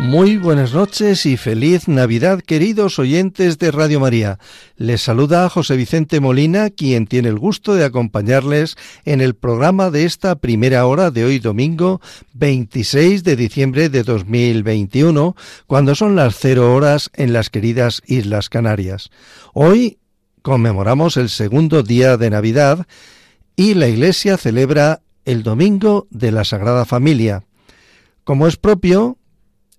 Muy buenas noches y feliz Navidad, queridos oyentes de Radio María. Les saluda José Vicente Molina, quien tiene el gusto de acompañarles en el programa de esta primera hora de hoy domingo 26 de diciembre de 2021, cuando son las cero horas en las queridas Islas Canarias. Hoy conmemoramos el segundo día de Navidad y la Iglesia celebra el Domingo de la Sagrada Familia. Como es propio,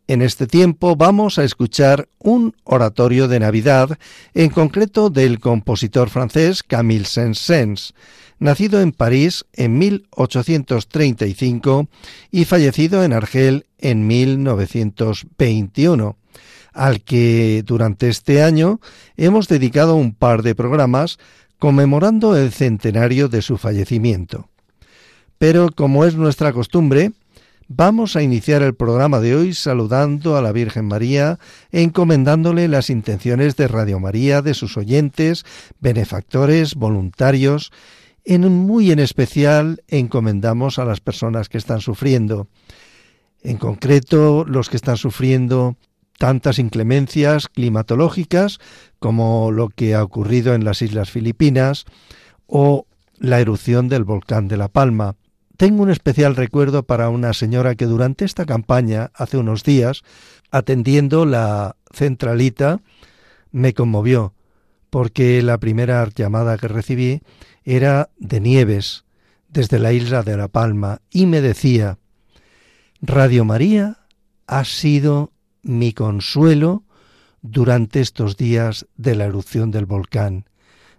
en este tiempo vamos a escuchar un oratorio de Navidad, en concreto del compositor francés Camille Saint-Saëns, nacido en París en 1835 y fallecido en Argel en 1921, al que durante este año hemos dedicado un par de programas conmemorando el centenario de su fallecimiento. Pero como es nuestra costumbre, Vamos a iniciar el programa de hoy saludando a la Virgen María, encomendándole las intenciones de Radio María, de sus oyentes, benefactores, voluntarios. En muy en especial encomendamos a las personas que están sufriendo. En concreto, los que están sufriendo tantas inclemencias climatológicas como lo que ha ocurrido en las Islas Filipinas o la erupción del volcán de La Palma. Tengo un especial recuerdo para una señora que durante esta campaña, hace unos días, atendiendo la centralita, me conmovió, porque la primera llamada que recibí era de Nieves, desde la isla de La Palma, y me decía, Radio María ha sido mi consuelo durante estos días de la erupción del volcán.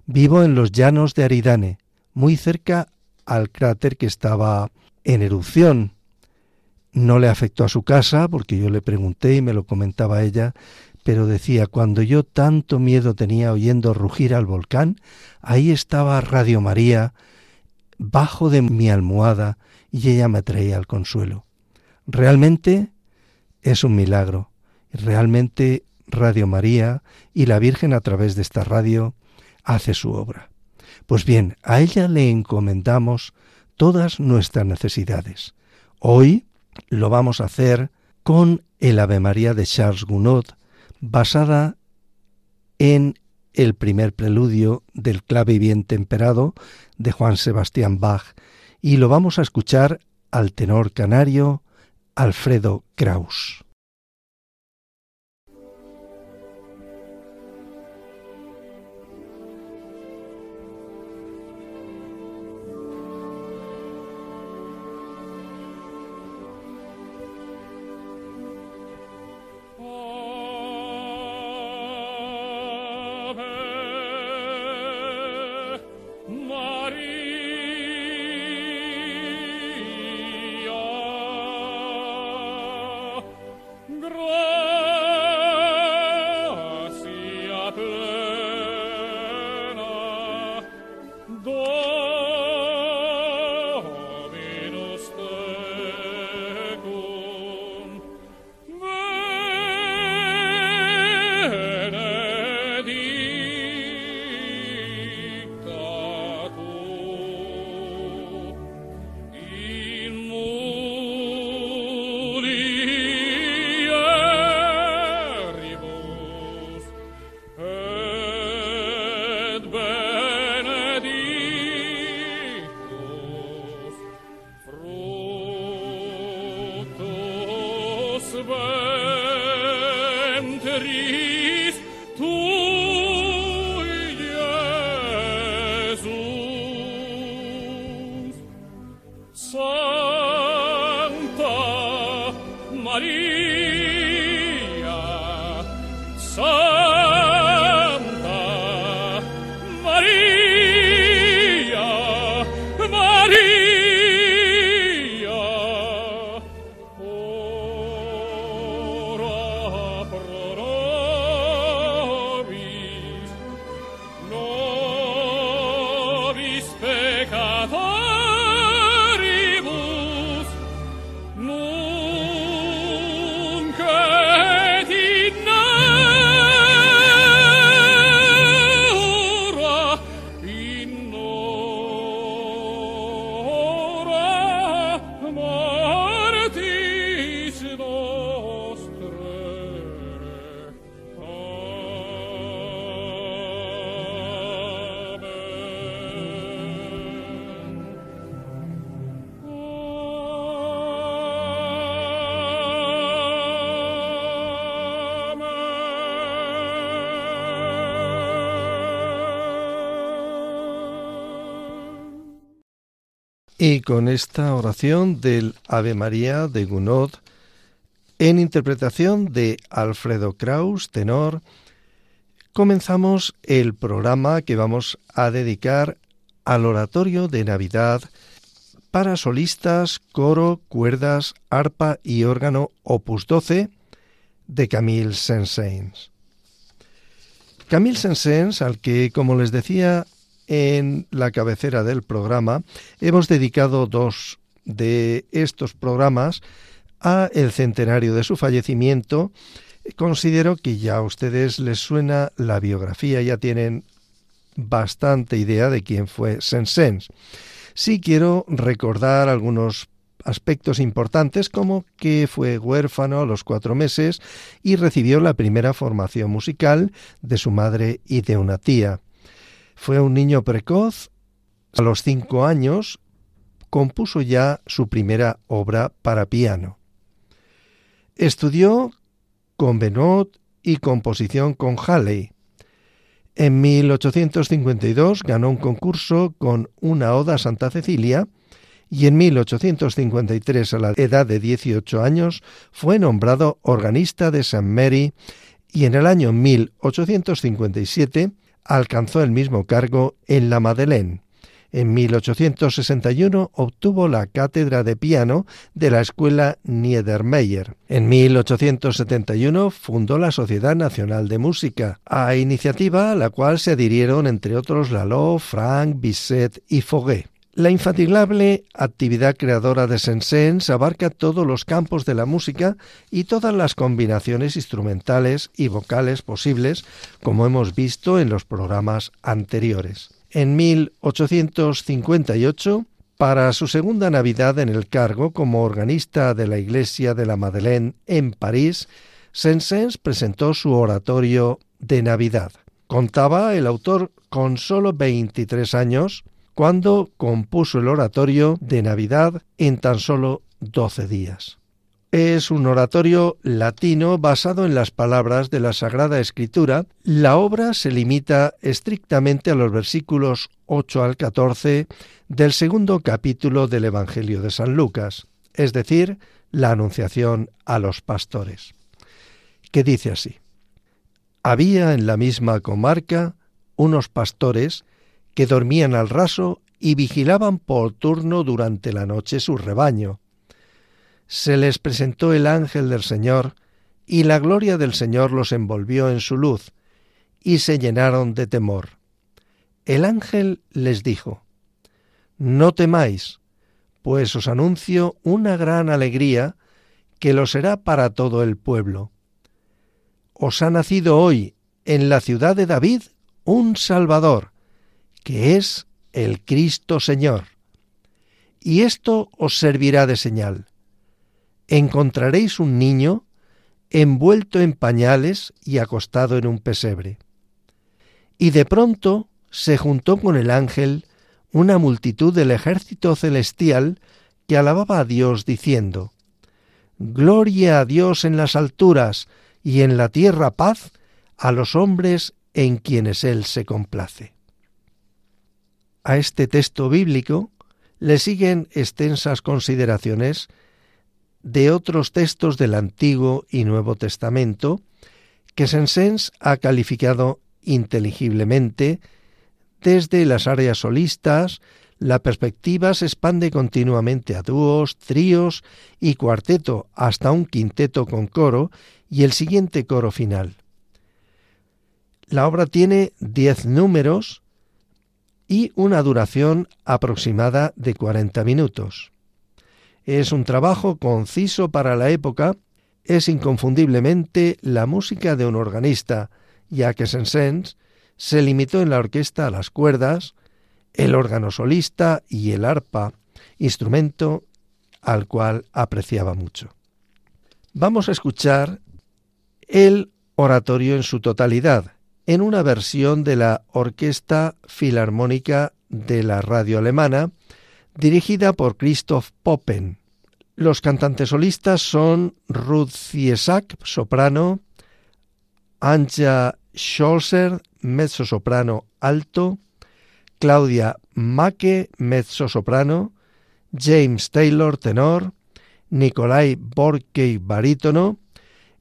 Vivo en los llanos de Aridane, muy cerca al cráter que estaba en erupción. No le afectó a su casa, porque yo le pregunté y me lo comentaba ella, pero decía, cuando yo tanto miedo tenía oyendo rugir al volcán, ahí estaba Radio María, bajo de mi almohada, y ella me traía el consuelo. Realmente es un milagro. Realmente Radio María y la Virgen a través de esta radio hace su obra. Pues bien, a ella le encomendamos todas nuestras necesidades. Hoy lo vamos a hacer con el Ave María de Charles Gounod, basada en el primer preludio del clave bien temperado de Juan Sebastián Bach, y lo vamos a escuchar al tenor canario Alfredo Kraus. Y con esta oración del Ave María de Gounod, en interpretación de Alfredo Kraus, tenor, comenzamos el programa que vamos a dedicar al oratorio de Navidad para solistas, coro, cuerdas, arpa y órgano opus 12 de Camille Saint-Saëns. Camille Saint-Saëns, al que, como les decía en la cabecera del programa, hemos dedicado dos de estos programas a el centenario de su fallecimiento. Considero que ya a ustedes les suena la biografía, ya tienen bastante idea de quién fue Saint-Saëns. Sí quiero recordar algunos aspectos importantes como que fue huérfano a los cuatro meses y recibió la primera formación musical de su madre y de una tía. Fue un niño precoz. A los cinco años compuso ya su primera obra para piano. Estudió con Benot y composición con Halley. En 1852 ganó un concurso con una oda a Santa Cecilia y en 1853, a la edad de 18 años, fue nombrado organista de St. Mary y en el año 1857 alcanzó el mismo cargo en la Madeleine. En 1861 obtuvo la cátedra de piano de la escuela Niedermeyer. En 1871 fundó la Sociedad Nacional de Música, a iniciativa a la cual se adhirieron entre otros Lalo, Frank, Bisset y Foguet. La infatigable actividad creadora de Saint-Saëns abarca todos los campos de la música y todas las combinaciones instrumentales y vocales posibles, como hemos visto en los programas anteriores. En 1858, para su segunda Navidad en el cargo como organista de la Iglesia de la Madeleine en París, Saint-Saëns presentó su oratorio de Navidad. Contaba el autor con solo 23 años cuando compuso el oratorio de Navidad en tan solo doce días. Es un oratorio latino basado en las palabras de la Sagrada Escritura. La obra se limita estrictamente a los versículos 8 al 14 del segundo capítulo del Evangelio de San Lucas, es decir, la Anunciación a los pastores, que dice así. Había en la misma comarca unos pastores que dormían al raso y vigilaban por turno durante la noche su rebaño. Se les presentó el ángel del Señor, y la gloria del Señor los envolvió en su luz, y se llenaron de temor. El ángel les dijo, No temáis, pues os anuncio una gran alegría que lo será para todo el pueblo. Os ha nacido hoy en la ciudad de David un Salvador, que es el Cristo Señor. Y esto os servirá de señal. Encontraréis un niño envuelto en pañales y acostado en un pesebre. Y de pronto se juntó con el ángel una multitud del ejército celestial que alababa a Dios diciendo, Gloria a Dios en las alturas y en la tierra paz a los hombres en quienes Él se complace a este texto bíblico le siguen extensas consideraciones de otros textos del Antiguo y Nuevo Testamento que Sensens ha calificado inteligiblemente desde las áreas solistas, la perspectiva se expande continuamente a dúos, tríos y cuarteto hasta un quinteto con coro y el siguiente coro final. La obra tiene diez números y una duración aproximada de 40 minutos. Es un trabajo conciso para la época, es inconfundiblemente la música de un organista, ya que Saint-Saëns se limitó en la orquesta a las cuerdas, el órgano solista y el arpa, instrumento al cual apreciaba mucho. Vamos a escuchar el oratorio en su totalidad, en una versión de la Orquesta Filarmónica de la radio alemana, dirigida por Christoph Poppen. Los cantantes solistas son Ruth Ziesak, soprano, Anja Scholzer, mezzo-soprano alto, Claudia Macke, mezzo-soprano, James Taylor, tenor, Nikolai Borkey, barítono,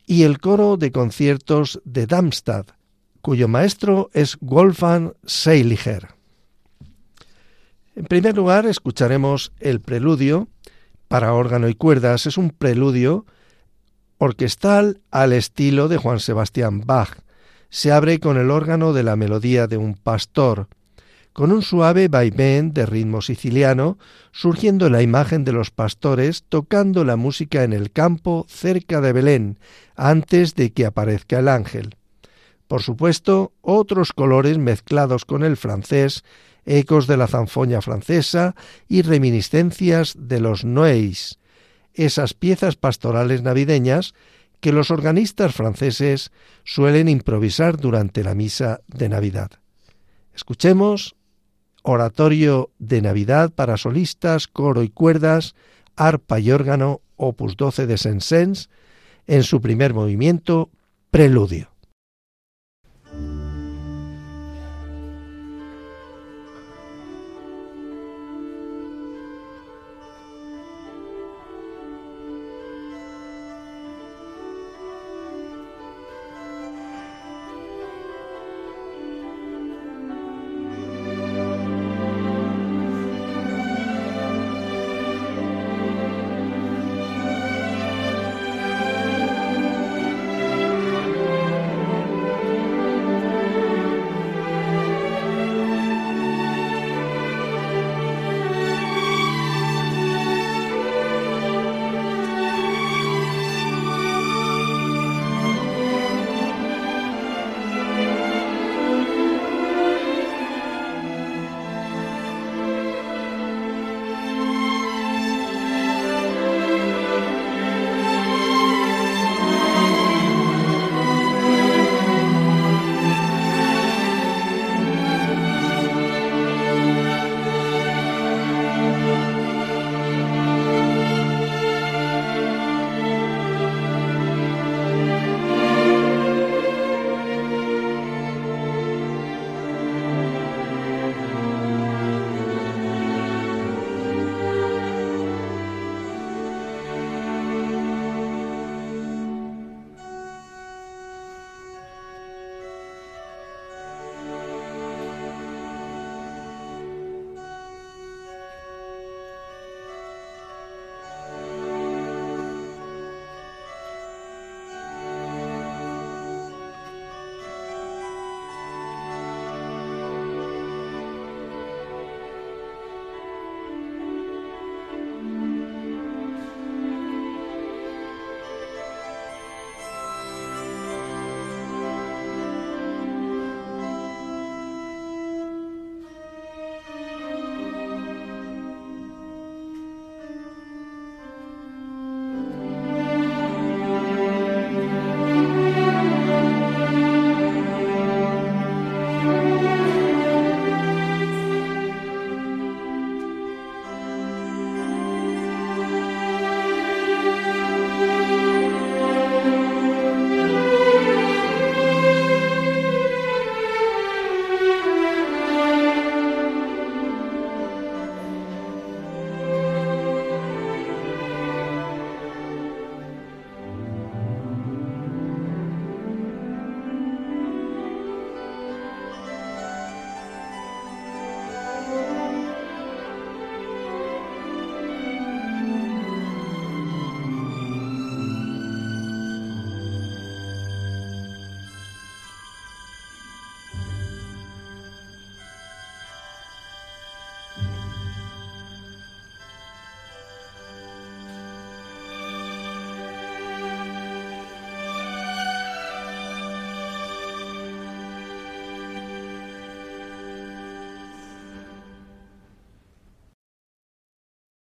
y el coro de conciertos de Darmstadt, cuyo maestro es Wolfgang Seiliger. En primer lugar, escucharemos el preludio para órgano y cuerdas. Es un preludio orquestal al estilo de Juan Sebastián Bach. Se abre con el órgano de la melodía de un pastor, con un suave vaivén de ritmo siciliano, surgiendo la imagen de los pastores tocando la música en el campo cerca de Belén, antes de que aparezca el ángel. Por supuesto, otros colores mezclados con el francés, ecos de la zanfoña francesa y reminiscencias de los nois, esas piezas pastorales navideñas que los organistas franceses suelen improvisar durante la misa de Navidad. Escuchemos Oratorio de Navidad para solistas, coro y cuerdas, arpa y órgano, opus 12 de Saint-Saëns, en su primer movimiento, Preludio.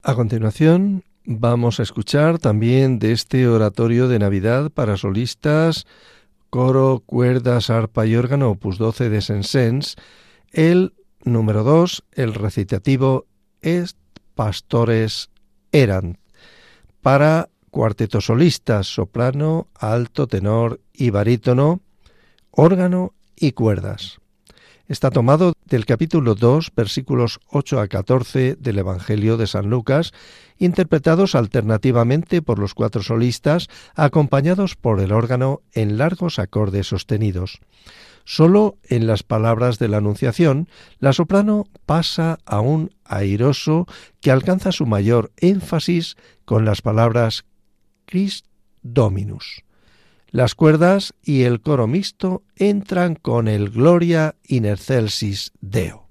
A continuación vamos a escuchar también de este oratorio de Navidad para solistas, coro, cuerdas, arpa y órgano opus 12 de Sensens, el número 2, el recitativo Est Pastores Eran, para cuarteto solistas, soprano, alto, tenor y barítono, órgano y cuerdas. Está tomado del capítulo 2, versículos 8 a 14 del Evangelio de San Lucas, interpretados alternativamente por los cuatro solistas, acompañados por el órgano en largos acordes sostenidos. Solo en las palabras de la Anunciación, la soprano pasa a un airoso que alcanza su mayor énfasis con las palabras Christ Dominus. Las cuerdas y el coro mixto entran con el Gloria in excelsis Deo.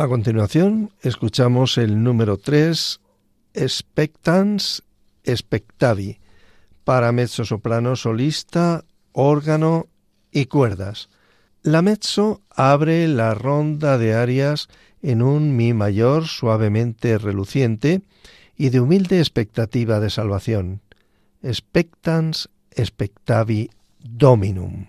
A continuación, escuchamos el número 3, Spectans Spectavi, para mezzo soprano solista, órgano y cuerdas. La mezzo abre la ronda de arias en un mi mayor suavemente reluciente y de humilde expectativa de salvación. Spectans Spectavi Dominum.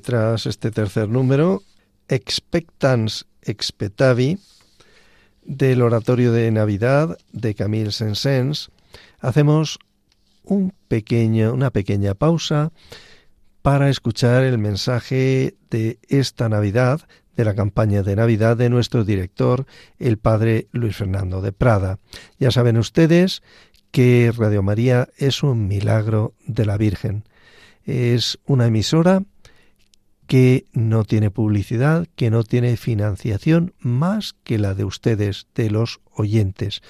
Tras este tercer número, Expectans Expetavi, del oratorio de Navidad de Camille Saint-Saëns, hacemos un pequeño, una pequeña pausa para escuchar el mensaje de esta Navidad, de la campaña de Navidad de nuestro director, el padre Luis Fernando de Prada. Ya saben ustedes que Radio María es un milagro de la Virgen. Es una emisora que no tiene publicidad, que no tiene financiación más que la de ustedes, de los oyentes.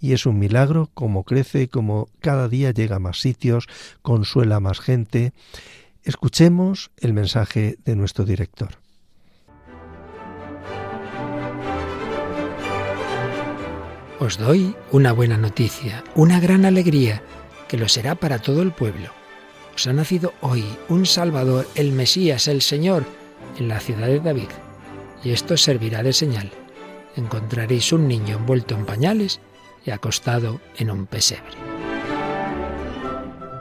Y es un milagro como crece, como cada día llega a más sitios, consuela a más gente. Escuchemos el mensaje de nuestro director. Os doy una buena noticia, una gran alegría, que lo será para todo el pueblo os ha nacido hoy un Salvador, el Mesías, el Señor, en la ciudad de David. Y esto servirá de señal. Encontraréis un niño envuelto en pañales y acostado en un pesebre.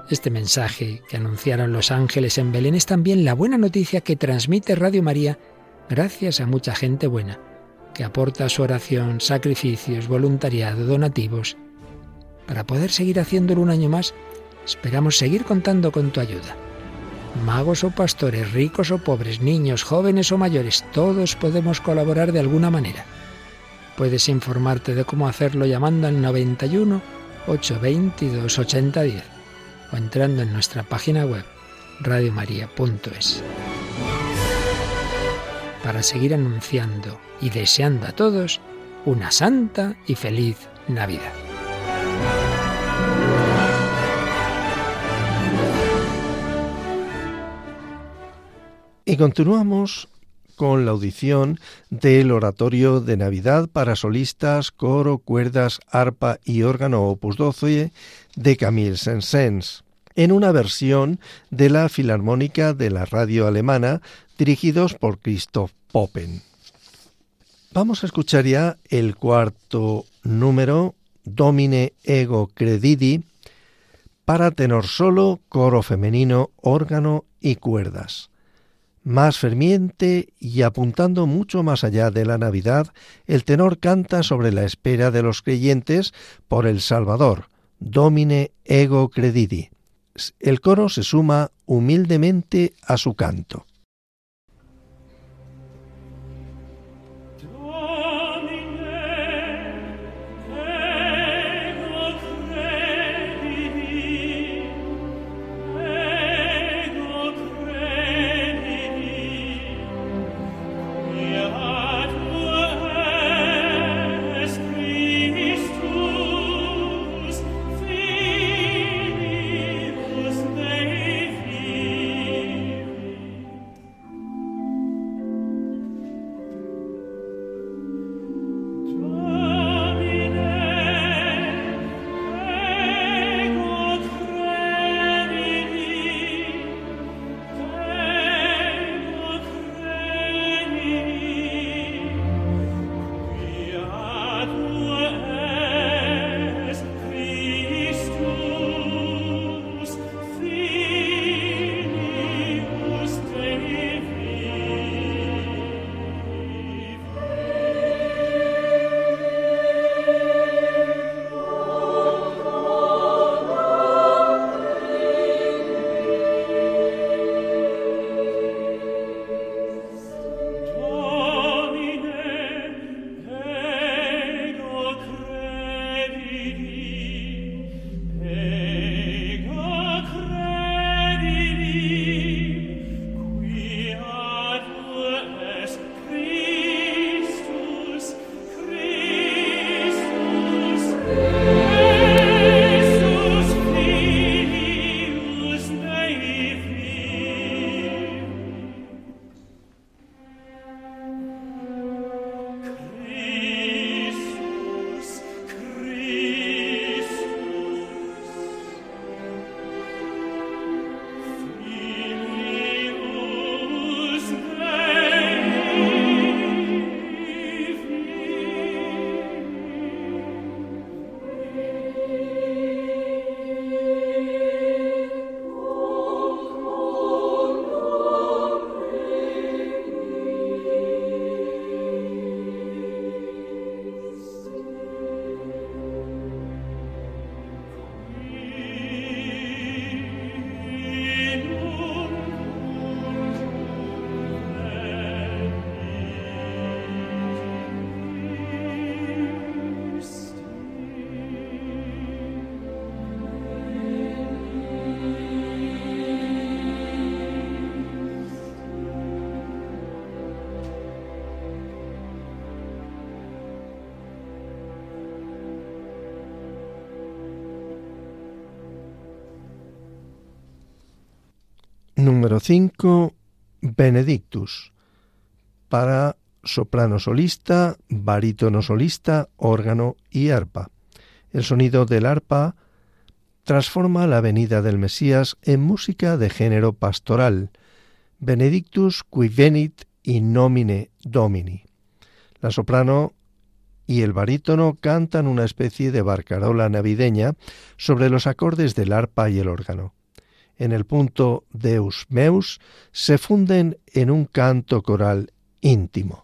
Este mensaje que anunciaron los ángeles en Belén es también la buena noticia que transmite Radio María gracias a mucha gente buena, que aporta su oración, sacrificios, voluntariado, donativos, para poder seguir haciéndolo un año más Esperamos seguir contando con tu ayuda. Magos o pastores, ricos o pobres, niños, jóvenes o mayores, todos podemos colaborar de alguna manera. Puedes informarte de cómo hacerlo llamando al 91 822 8010 o entrando en nuestra página web radiomaria.es. Para seguir anunciando y deseando a todos una santa y feliz Navidad. Y continuamos con la audición del oratorio de Navidad para solistas, coro, cuerdas, arpa y órgano opus 12 de Camille Saint-Saëns, en una versión de la Filarmónica de la radio alemana dirigidos por Christoph Poppen. Vamos a escuchar ya el cuarto número, Domine Ego Credidi, para tenor solo, coro femenino, órgano y cuerdas más ferviente y apuntando mucho más allá de la Navidad, el tenor canta sobre la espera de los creyentes por el Salvador, Domine ego credidi. El coro se suma humildemente a su canto. Número 5. Benedictus. Para soprano solista, barítono solista, órgano y arpa. El sonido del arpa transforma la venida del Mesías en música de género pastoral. Benedictus qui venit in nomine Domini. La soprano y el barítono cantan una especie de barcarola navideña sobre los acordes del arpa y el órgano en el punto Deus Meus se funden en un canto coral íntimo.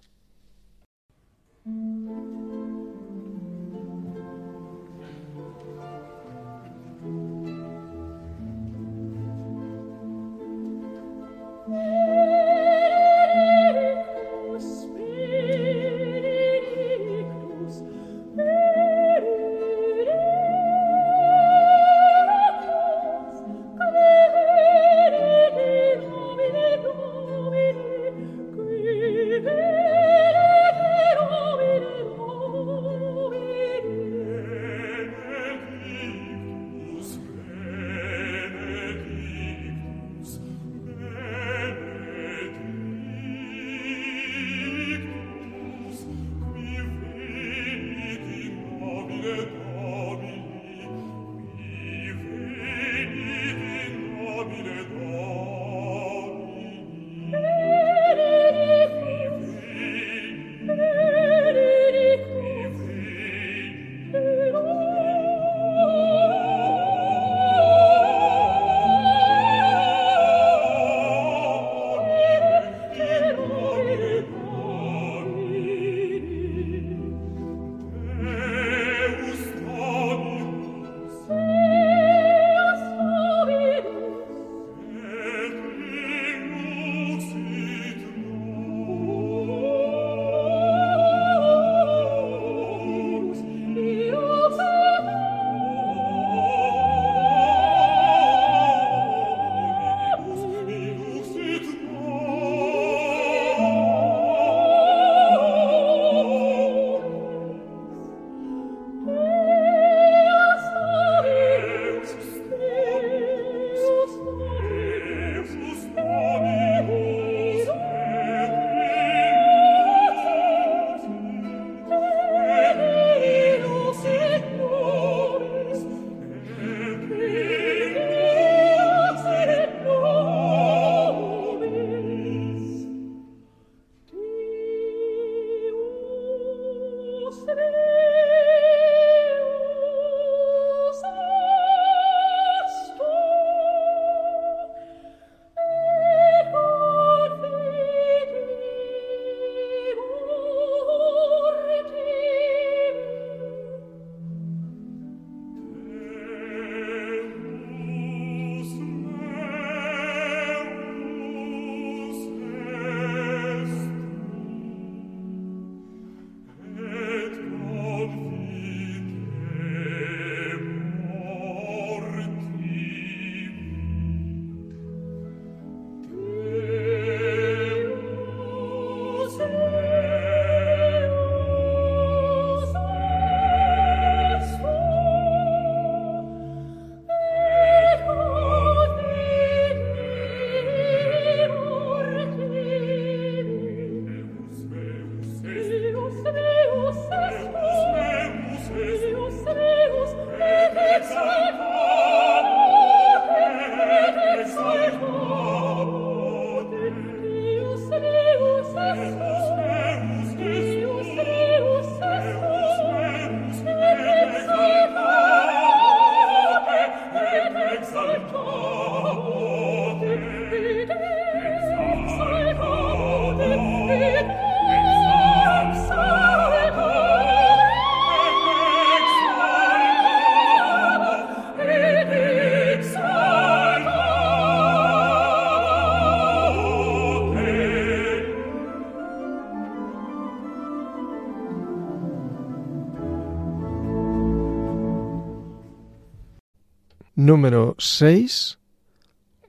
Número 6.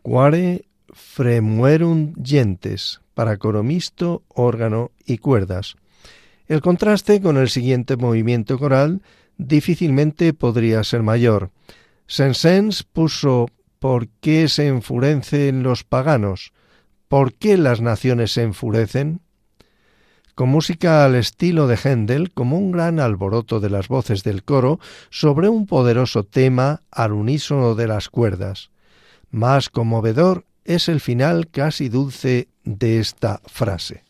Quare fremuerum gentes para coro mixto, órgano y cuerdas. El contraste con el siguiente movimiento coral difícilmente podría ser mayor. Sensens puso ¿Por qué se enfurecen los paganos? ¿Por qué las naciones se enfurecen? Con música al estilo de Händel, como un gran alboroto de las voces del coro sobre un poderoso tema al unísono de las cuerdas. Más conmovedor es el final casi dulce de esta frase.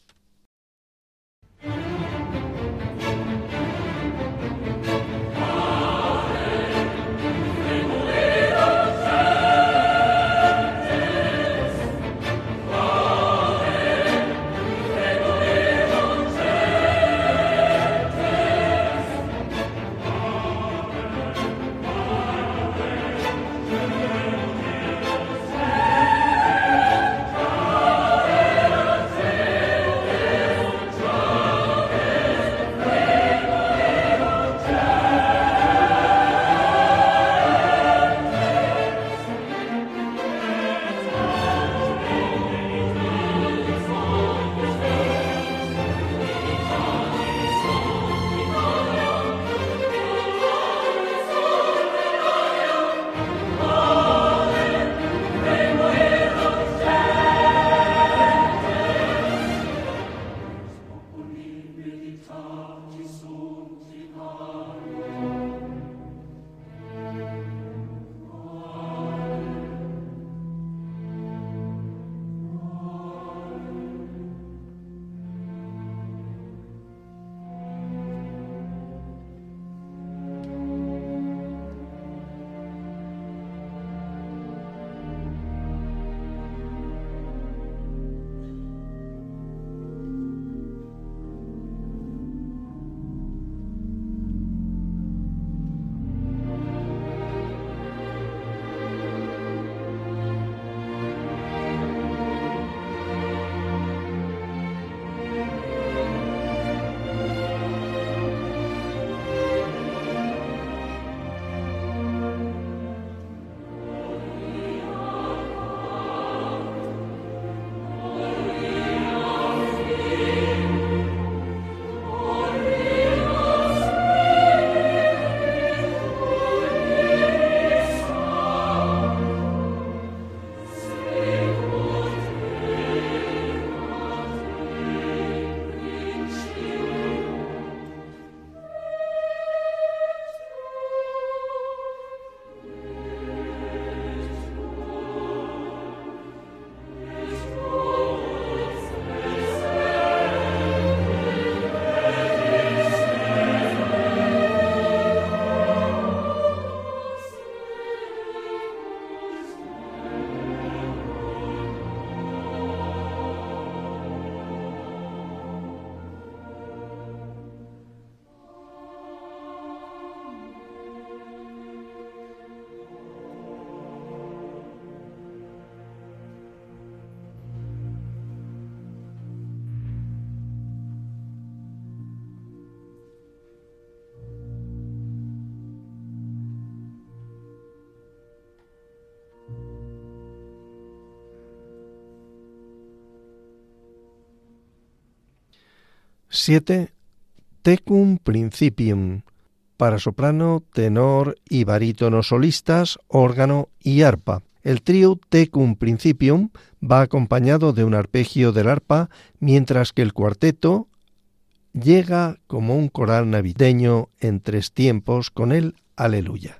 Siete, Tecum Principium para soprano, tenor y barítono solistas, órgano y arpa. El trío Tecum Principium va acompañado de un arpegio del arpa, mientras que el cuarteto llega como un coral navideño en tres tiempos con el Aleluya.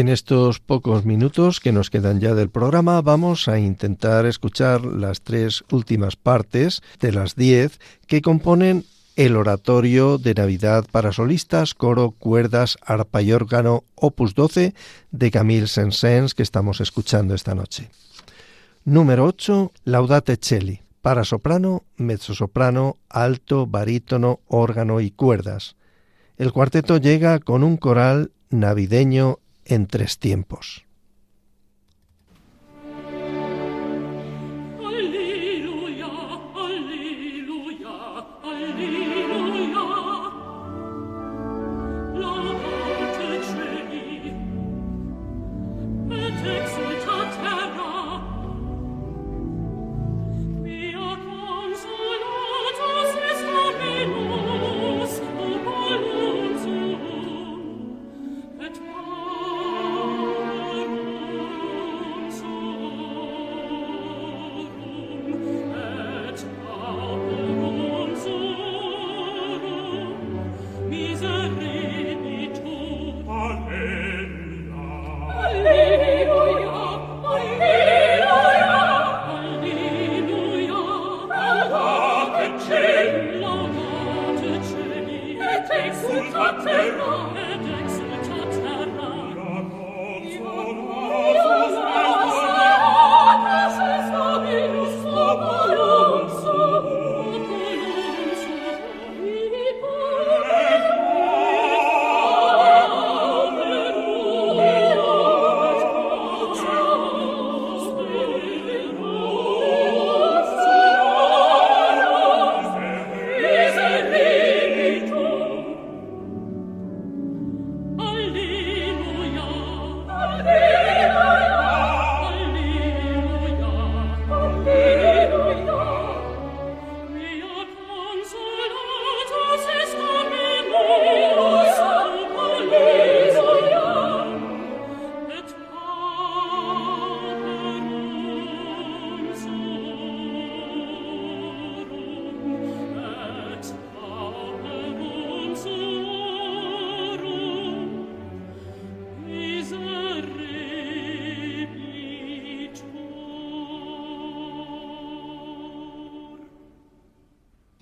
En estos pocos minutos que nos quedan ya del programa vamos a intentar escuchar las tres últimas partes de las diez que componen el oratorio de Navidad para solistas, coro, cuerdas, arpa y órgano, opus 12 de Camille Saint-Saëns que estamos escuchando esta noche. Número 8, Laudate Celli, para soprano, mezzosoprano, alto, barítono, órgano y cuerdas. El cuarteto llega con un coral navideño en tres tiempos.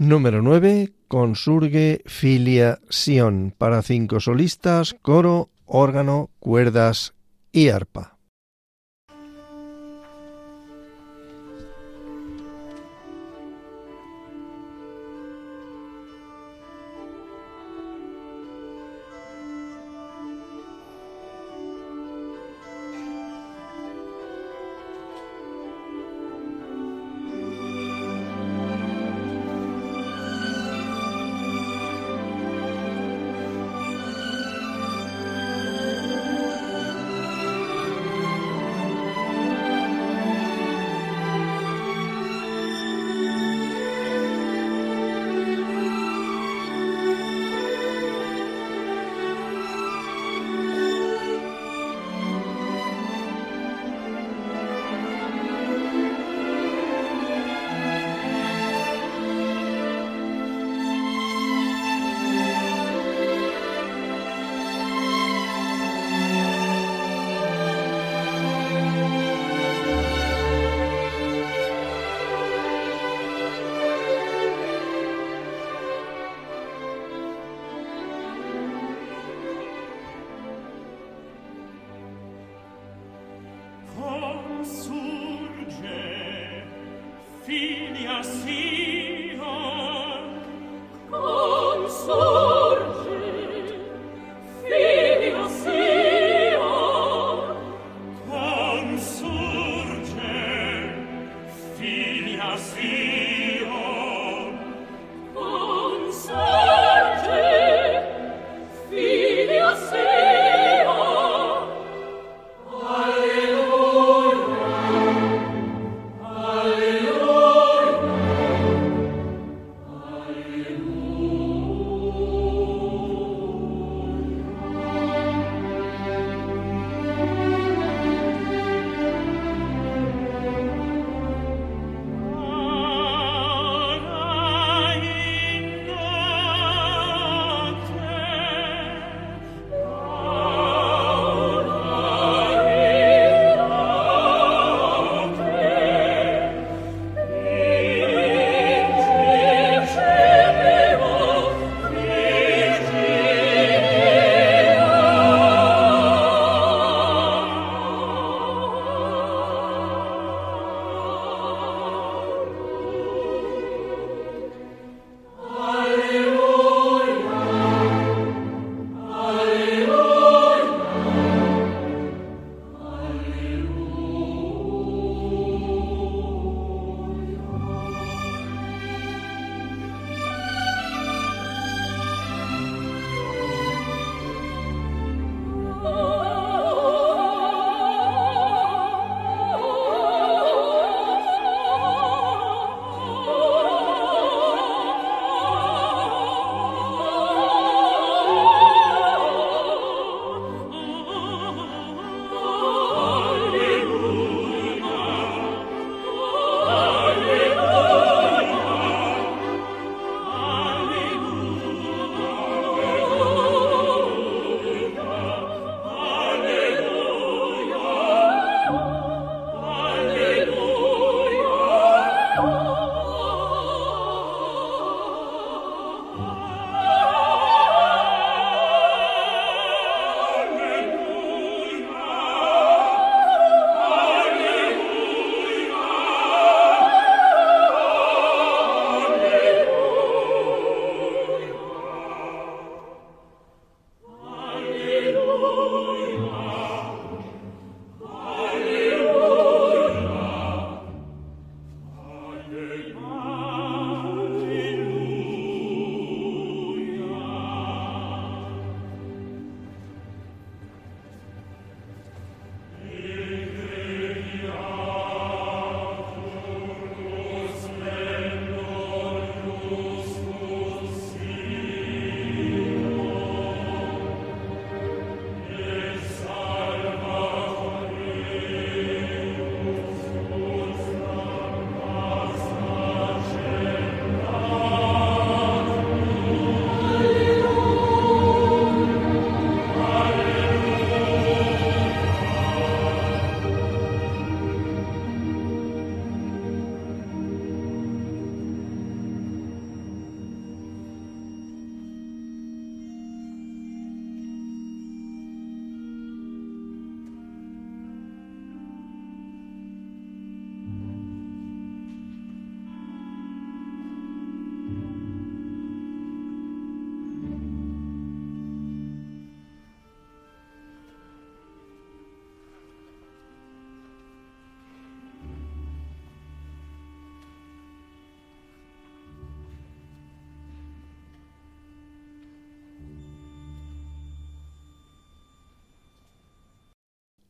Número 9. Consurge Filia Sion para cinco solistas, coro, órgano, cuerdas y arpa.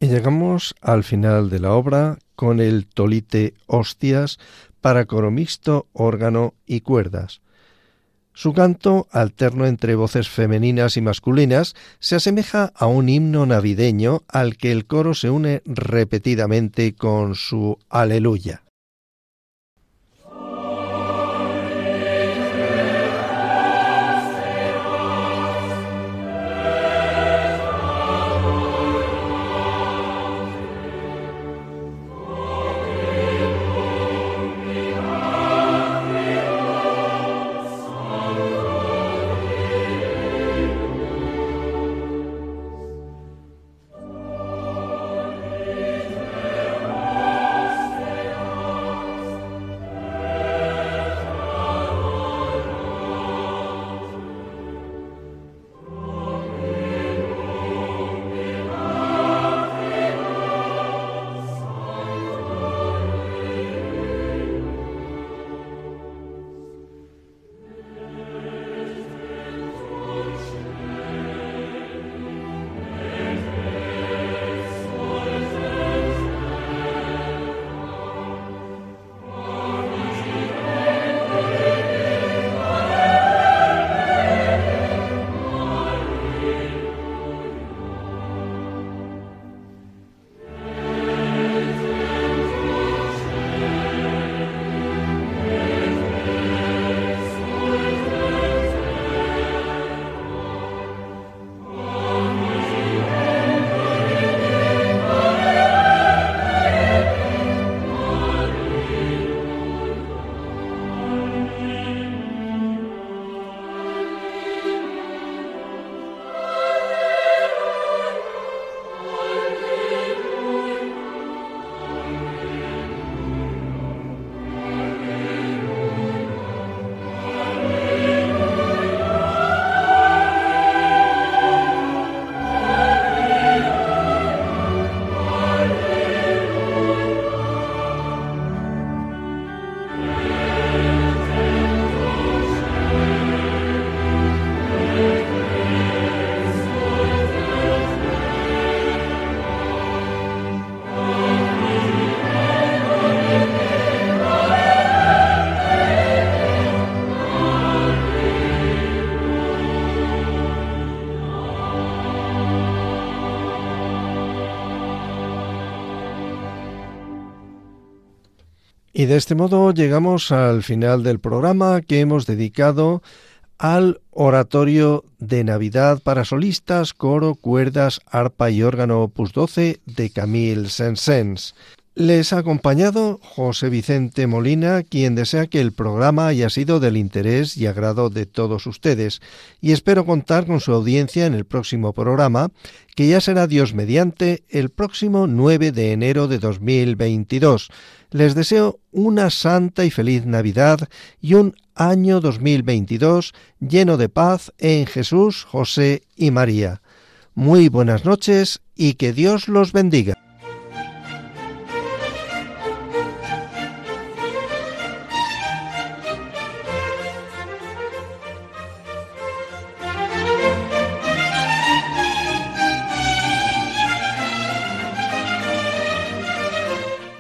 Llegamos al final de la obra con el tolite hostias para coro mixto, órgano y cuerdas. Su canto, alterno entre voces femeninas y masculinas, se asemeja a un himno navideño al que el coro se une repetidamente con su aleluya. Y de este modo llegamos al final del programa que hemos dedicado al oratorio de Navidad para solistas, coro, cuerdas, arpa y órgano opus 12 de Camille Saint-Saëns. Les ha acompañado José Vicente Molina, quien desea que el programa haya sido del interés y agrado de todos ustedes, y espero contar con su audiencia en el próximo programa, que ya será Dios mediante el próximo 9 de enero de 2022. Les deseo una santa y feliz Navidad y un año 2022 lleno de paz en Jesús, José y María. Muy buenas noches y que Dios los bendiga.